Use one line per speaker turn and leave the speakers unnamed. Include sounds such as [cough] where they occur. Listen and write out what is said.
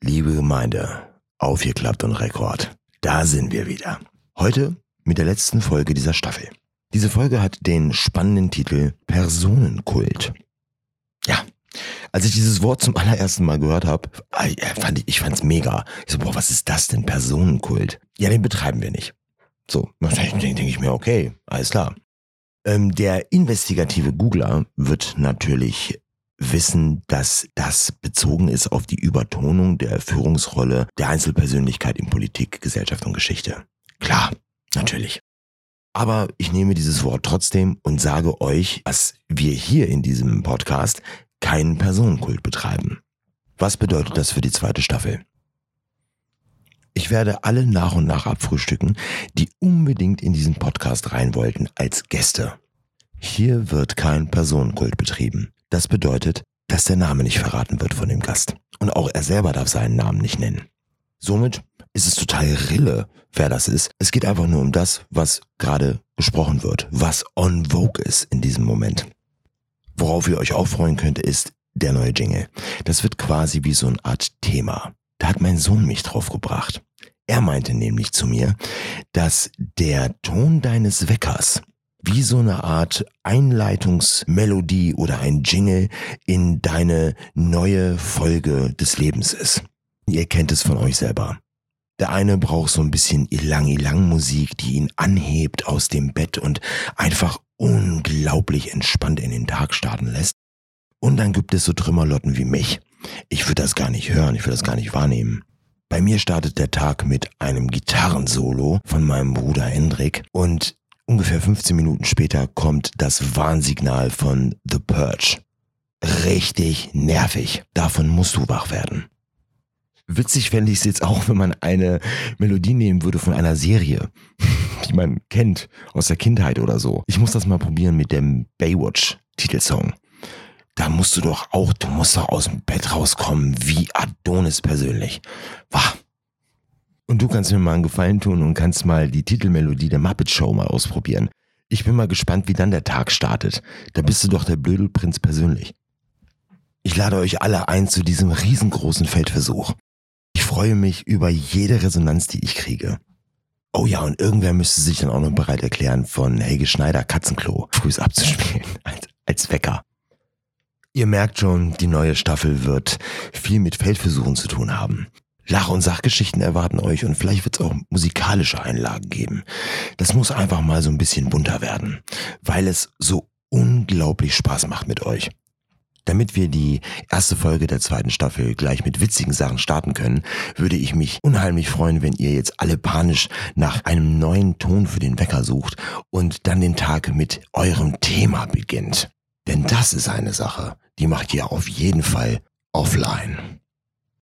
Liebe Gemeinde, aufgeklappt und Rekord. Da sind wir wieder. Heute mit der letzten Folge dieser Staffel. Diese Folge hat den spannenden Titel Personenkult. Ja, als ich dieses Wort zum allerersten Mal gehört habe, fand ich, ich fand's mega. Ich so, boah, was ist das denn, Personenkult? Ja, den betreiben wir nicht. So, denke denk ich mir, okay, alles klar. Ähm, der investigative Googler wird natürlich wissen, dass das bezogen ist auf die Übertonung der Führungsrolle der Einzelpersönlichkeit in Politik, Gesellschaft und Geschichte. Klar, natürlich. Aber ich nehme dieses Wort trotzdem und sage euch, dass wir hier in diesem Podcast keinen Personenkult betreiben. Was bedeutet das für die zweite Staffel? Ich werde alle nach und nach abfrühstücken, die unbedingt in diesen Podcast rein wollten als Gäste. Hier wird kein Personenkult betrieben. Das bedeutet, dass der Name nicht verraten wird von dem Gast. Und auch er selber darf seinen Namen nicht nennen. Somit ist es total rille, wer das ist. Es geht einfach nur um das, was gerade gesprochen wird, was on vogue ist in diesem Moment. Worauf ihr euch auch freuen könnt, ist der neue Jingle. Das wird quasi wie so eine Art Thema. Da hat mein Sohn mich drauf gebracht. Er meinte nämlich zu mir, dass der Ton deines Weckers wie so eine Art Einleitungsmelodie oder ein Jingle in deine neue Folge des Lebens ist. Ihr kennt es von euch selber. Der eine braucht so ein bisschen Ilang-Ilang-Musik, die ihn anhebt aus dem Bett und einfach unglaublich entspannt in den Tag starten lässt. Und dann gibt es so Trümmerlotten wie mich. Ich würde das gar nicht hören, ich würde das gar nicht wahrnehmen. Bei mir startet der Tag mit einem Gitarrensolo von meinem Bruder Hendrik und Ungefähr 15 Minuten später kommt das Warnsignal von The Purge. Richtig nervig. Davon musst du wach werden. Witzig fände ich es jetzt auch, [laughs] wenn man eine Melodie nehmen würde von einer Serie, [laughs] die man kennt aus der Kindheit oder so. Ich muss das mal probieren mit dem Baywatch-Titelsong. Da musst du doch auch, du musst doch aus dem Bett rauskommen, wie Adonis persönlich. Wah. Und du kannst mir mal einen Gefallen tun und kannst mal die Titelmelodie der Muppet Show mal ausprobieren. Ich bin mal gespannt, wie dann der Tag startet. Da bist du doch der Blödelprinz persönlich. Ich lade euch alle ein zu diesem riesengroßen Feldversuch. Ich freue mich über jede Resonanz, die ich kriege. Oh ja, und irgendwer müsste sich dann auch noch bereit erklären, von Helge Schneider Katzenklo frühs abzuspielen, [laughs] als, als Wecker. Ihr merkt schon, die neue Staffel wird viel mit Feldversuchen zu tun haben. Lach- und Sachgeschichten erwarten euch und vielleicht wird es auch musikalische Einlagen geben. Das muss einfach mal so ein bisschen bunter werden, weil es so unglaublich Spaß macht mit euch. Damit wir die erste Folge der zweiten Staffel gleich mit witzigen Sachen starten können, würde ich mich unheimlich freuen, wenn ihr jetzt alle panisch nach einem neuen Ton für den Wecker sucht und dann den Tag mit eurem Thema beginnt. Denn das ist eine Sache, die macht ihr auf jeden Fall offline.